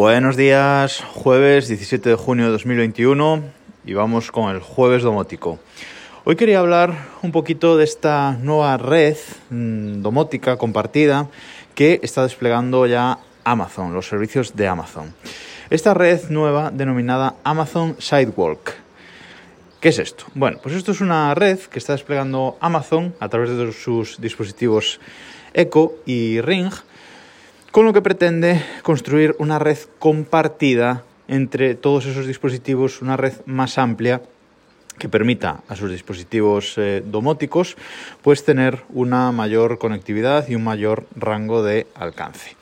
Buenos días, jueves 17 de junio de 2021 y vamos con el jueves domótico. Hoy quería hablar un poquito de esta nueva red mm, domótica compartida que está desplegando ya Amazon, los servicios de Amazon. Esta red nueva denominada Amazon Sidewalk. ¿Qué es esto? Bueno, pues esto es una red que está desplegando Amazon a través de sus dispositivos Echo y Ring con lo que pretende construir una red compartida entre todos esos dispositivos, una red más amplia que permita a sus dispositivos eh, domóticos pues tener una mayor conectividad y un mayor rango de alcance.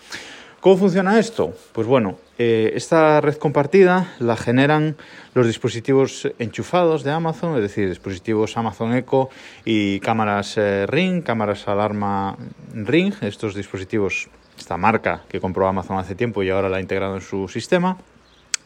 ¿Cómo funciona esto? Pues bueno, eh, esta red compartida la generan los dispositivos enchufados de Amazon, es decir, dispositivos Amazon Echo y cámaras eh, Ring, cámaras alarma Ring, estos dispositivos esta marca que compró Amazon hace tiempo y ahora la ha integrado en su sistema,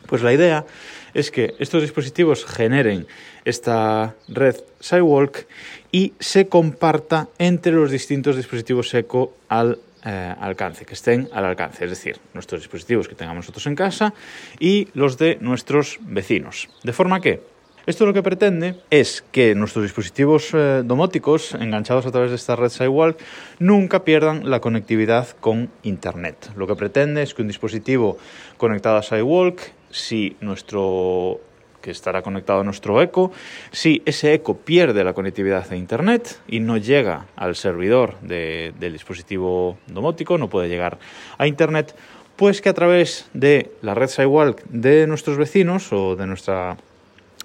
pues la idea es que estos dispositivos generen esta red Sidewalk y se comparta entre los distintos dispositivos Eco al eh, alcance, que estén al alcance, es decir, nuestros dispositivos que tengamos nosotros en casa y los de nuestros vecinos. De forma que esto lo que pretende es que nuestros dispositivos eh, domóticos enganchados a través de esta red Sidewalk nunca pierdan la conectividad con Internet. Lo que pretende es que un dispositivo conectado a Sidewalk, si nuestro que estará conectado a nuestro eco, si ese eco pierde la conectividad a Internet y no llega al servidor del dispositivo domótico, no puede llegar a Internet, pues que a través de la red Sidewalk de nuestros vecinos o de nuestra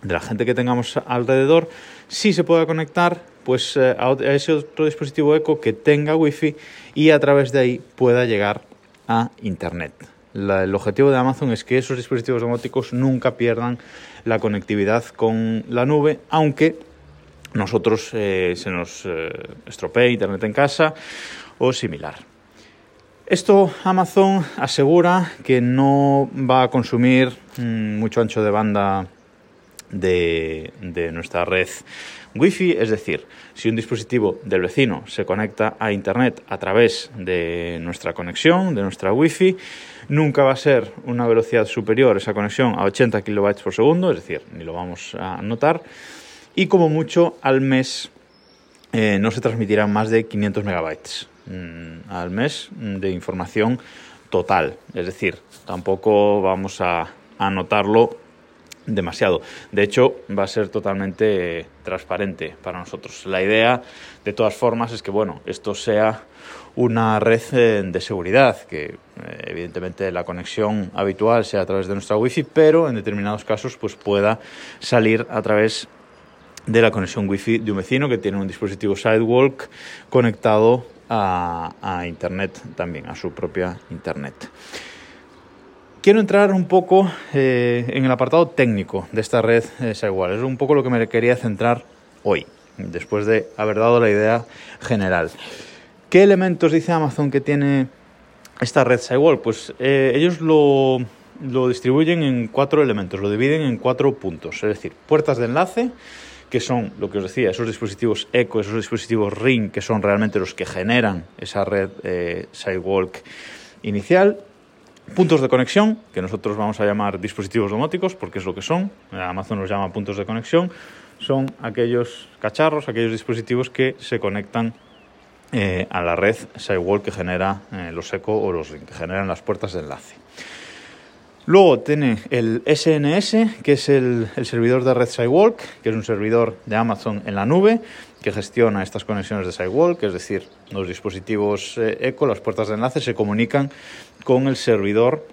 de la gente que tengamos alrededor, sí se pueda conectar pues, eh, a ese otro dispositivo eco que tenga wifi y a través de ahí pueda llegar a Internet. El objetivo de Amazon es que esos dispositivos domóticos nunca pierdan la conectividad con la nube, aunque nosotros eh, se nos eh, estropee Internet en casa o similar. Esto Amazon asegura que no va a consumir mm, mucho ancho de banda de, nuestra red Wi-Fi, es decir, si un dispositivo del vecino se conecta a Internet a través de nuestra conexión, de nuestra Wi-Fi, nunca va a ser una velocidad superior esa conexión a 80 kilobytes por segundo, es decir, ni lo vamos a notar, y como mucho al mes eh, no se transmitirán más de 500 megabytes mm, al mes de información total, es decir, tampoco vamos a, a notarlo demasiado. De hecho, va a ser totalmente transparente para nosotros. La idea, de todas formas, es que bueno, esto sea una red eh, de seguridad, que eh, evidentemente la conexión habitual sea a través de nuestra wifi, pero en determinados casos pues pueda salir a través de la conexión wifi de un vecino que tiene un dispositivo Sidewalk conectado a, a internet también, a su propia internet. Quiero entrar un poco eh, en el apartado técnico de esta red eh, Es un poco lo que me quería centrar hoy, después de haber dado la idea general. ¿Qué elementos dice Amazon que tiene esta red Sidewall? Pues eh, ellos lo, lo distribuyen en cuatro elementos, lo dividen en cuatro puntos, es decir, puertas de enlace, que son lo que os decía, esos dispositivos Echo, esos dispositivos Ring, que son realmente los que generan esa red eh, Sidewalk inicial, Puntos de conexión, que nosotros vamos a llamar dispositivos domóticos, porque es lo que son. Amazon los llama puntos de conexión. Son aquellos cacharros, aquellos dispositivos que se conectan eh, a la red Sidewall que genera eh, los eco o los que generan las puertas de enlace. Luego tiene el SNS, que es el, servidor de red Sidewalk, que es un servidor de Amazon en la nube, que gestiona estas conexiones de Sidewalk, es decir, los dispositivos eh, Echo, las puertas de enlace, se comunican con el servidor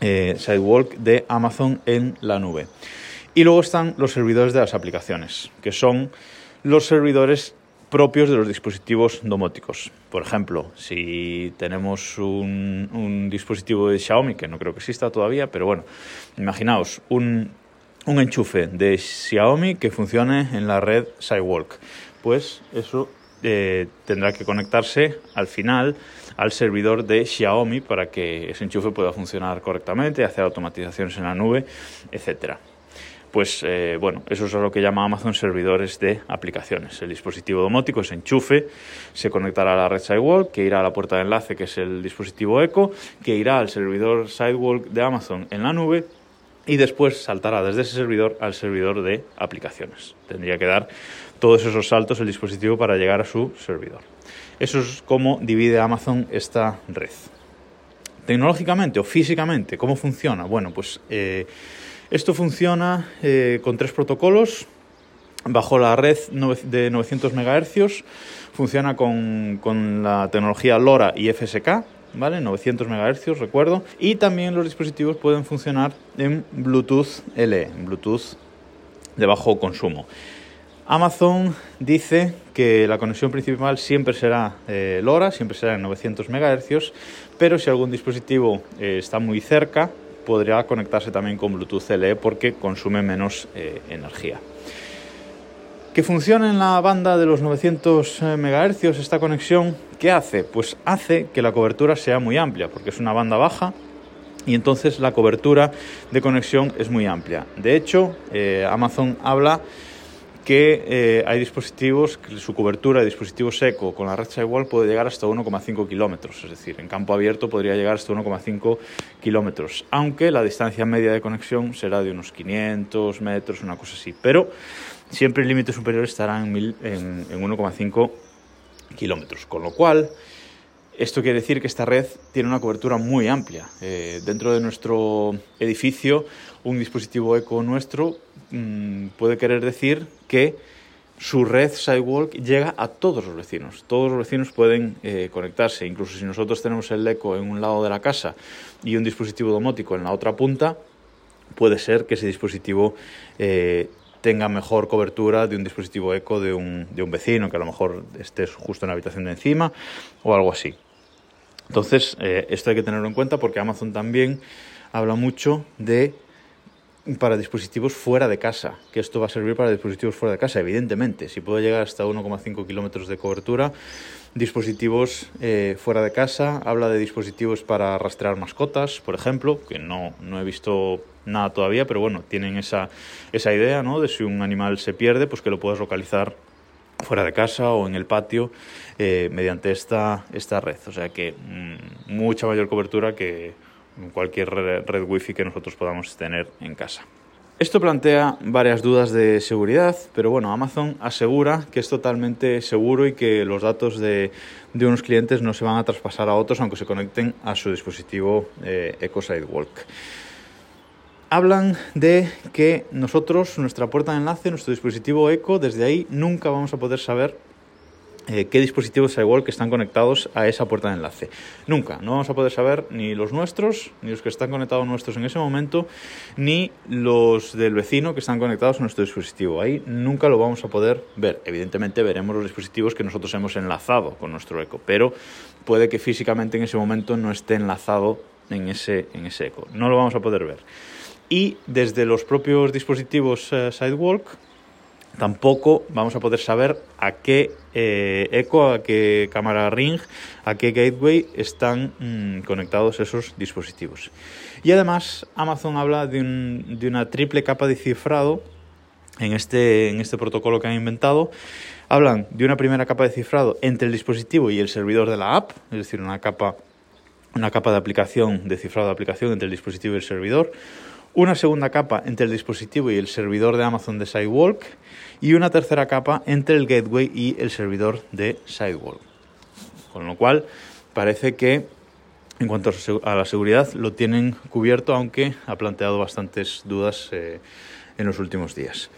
eh, Sidewalk de Amazon en la nube. Y luego están los servidores de las aplicaciones, que son los servidores propios de los dispositivos domóticos. Por ejemplo, si tenemos un, dispositivo de Xiaomi, que no creo que exista todavía, pero bueno, imaginaos un, un enchufe de Xiaomi que funcione en la red Sidewalk. Pues eso eh, tendrá que conectarse al final al servidor de Xiaomi para que ese enchufe pueda funcionar correctamente, hacer automatizaciones en la nube, etcétera. Pues eh, bueno, eso es lo que llama Amazon servidores de aplicaciones. El dispositivo domótico se enchufe, se conectará a la red Sidewalk, que irá a la puerta de enlace, que es el dispositivo Echo, que irá al servidor Sidewalk de Amazon en la nube y después saltará desde ese servidor al servidor de aplicaciones. Tendría que dar todos esos saltos el dispositivo para llegar a su servidor. Eso es cómo divide Amazon esta red. Tecnológicamente o físicamente, ¿cómo funciona? Bueno, pues eh, esto funciona eh, con tres protocolos bajo la red de 900 MHz. Funciona con, con la tecnología LoRa y FSK, ¿vale? 900 MHz, recuerdo. Y también los dispositivos pueden funcionar en Bluetooth LE, Bluetooth de bajo consumo. Amazon dice que la conexión principal siempre será eh, LoRa, siempre será en 900 MHz, pero si algún dispositivo eh, está muy cerca, podría conectarse también con Bluetooth LE porque consume menos eh, energía. Que funcione en la banda de los 900 eh, MHz esta conexión, ¿qué hace? Pues hace que la cobertura sea muy amplia, porque es una banda baja y entonces la cobertura de conexión es muy amplia. De hecho, eh, Amazon habla que eh, hay dispositivos, que su cobertura de dispositivo seco con la red Sidewall puede llegar hasta 1,5 kilómetros, es decir, en campo abierto podría llegar hasta 1,5 kilómetros, aunque la distancia media de conexión será de unos 500 metros, una cosa así, pero siempre el límite superior estará en, en, 1,5 kilómetros, con lo cual esto quiere decir que esta red tiene una cobertura muy amplia. Eh, dentro de nuestro edificio, un dispositivo eco nuestro mm, puede querer decir que su red Sidewalk llega a todos los vecinos. Todos los vecinos pueden eh, conectarse. Incluso si nosotros tenemos el eco en un lado de la casa y un dispositivo domótico en la otra punta, puede ser que ese dispositivo eh, tenga mejor cobertura de un dispositivo eco de un, de un vecino, que a lo mejor esté justo en la habitación de encima o algo así. Entonces, eh, esto hay que tenerlo en cuenta porque Amazon también habla mucho de para dispositivos fuera de casa, que esto va a servir para dispositivos fuera de casa, evidentemente. Si puede llegar hasta 1,5 kilómetros de cobertura, dispositivos eh, fuera de casa, habla de dispositivos para rastrear mascotas, por ejemplo, que no, no he visto nada todavía, pero bueno, tienen esa, esa idea, ¿no? De si un animal se pierde, pues que lo puedas localizar fuera de casa o en el patio eh, mediante esta, esta red. O sea que mm, mucha mayor cobertura que cualquier red, wifi que nosotros podamos tener en casa. Esto plantea varias dudas de seguridad, pero bueno, Amazon asegura que es totalmente seguro y que los datos de, de unos clientes no se van a traspasar a otros aunque se conecten a su dispositivo eh, Echo Sidewalk hablan de que nosotros, nuestra puerta de enlace, nuestro dispositivo Echo, desde ahí nunca vamos a poder saber eh, qué dispositivos que están conectados a esa puerta de enlace. Nunca, no vamos a poder saber ni los nuestros, ni los que están conectados nuestros en ese momento, ni los del vecino que están conectados a nuestro dispositivo. Ahí nunca lo vamos a poder ver. Evidentemente veremos los dispositivos que nosotros hemos enlazado con nuestro eco, pero puede que físicamente en ese momento no esté enlazado en ese, en ese eco. No lo vamos a poder ver y desde los propios dispositivos eh, Sidewalk tampoco vamos a poder saber a qué eh, eco, a qué cámara ring, a qué gateway están mm, conectados esos dispositivos. Y además Amazon habla de, una triple capa de cifrado en este, en este protocolo que han inventado. Hablan de una primera capa de cifrado entre el dispositivo y el servidor de la app, es decir, una capa, una capa de aplicación, de cifrado de aplicación entre el dispositivo y el servidor una segunda capa entre el dispositivo y el servidor de Amazon de Sidewalk y una tercera capa entre el gateway y el servidor de Sidewalk. Con lo cual parece que en cuanto a la seguridad lo tienen cubierto, aunque ha planteado bastantes dudas eh, en los últimos días.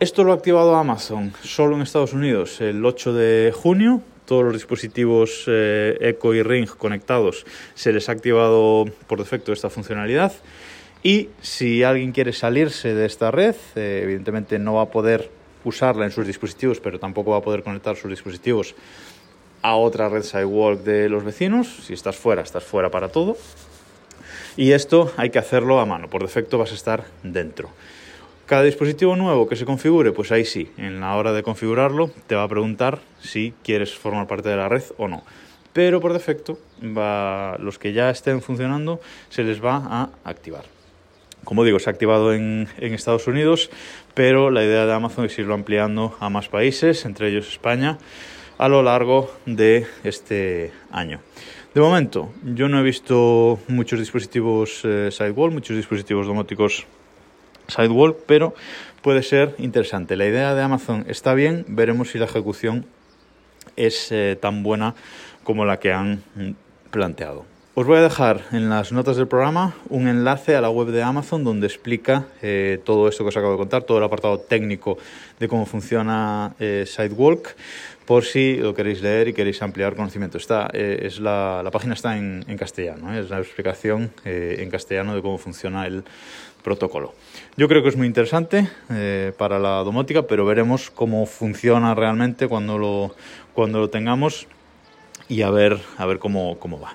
Esto lo ha activado Amazon solo en Estados Unidos el 8 de junio. Todos los dispositivos eh, Echo y Ring conectados se les ha activado por defecto esta funcionalidad. Y si alguien quiere salirse de esta red, eh, evidentemente no va a poder usarla en sus dispositivos, pero tampoco va a poder conectar sus dispositivos a otra red Sidewalk de los vecinos. Si estás fuera, estás fuera para todo. Y esto hay que hacerlo a mano. Por defecto vas a estar dentro. Cada dispositivo nuevo que se configure, pues ahí sí, en la hora de configurarlo te va a preguntar si quieres formar parte de la red o no. Pero por defecto, los que ya estén funcionando se les va a activar. Como digo, se ha activado en, Estados Unidos, pero la idea de Amazon es irlo ampliando a más países, entre ellos España, a lo largo de este año. De momento, yo no he visto muchos dispositivos eh, Sidewall, muchos dispositivos domóticos Sidewall, pero puede ser interesante. La idea de Amazon está bien, veremos si la ejecución es eh, tan buena como la que han planteado. Os voy a dejar en las notas del programa un enlace a la web de Amazon donde explica eh, todo esto que os acabo de contar, todo el apartado técnico de cómo funciona eh, Sidewalk, por si lo queréis leer y queréis ampliar conocimiento. Está, eh, es la, la, página está en, en castellano, es la explicación en castellano de cómo funciona el protocolo. Yo creo que es muy interesante para la domótica, pero veremos cómo funciona realmente cuando lo, cuando lo tengamos y a ver, a ver cómo, cómo va.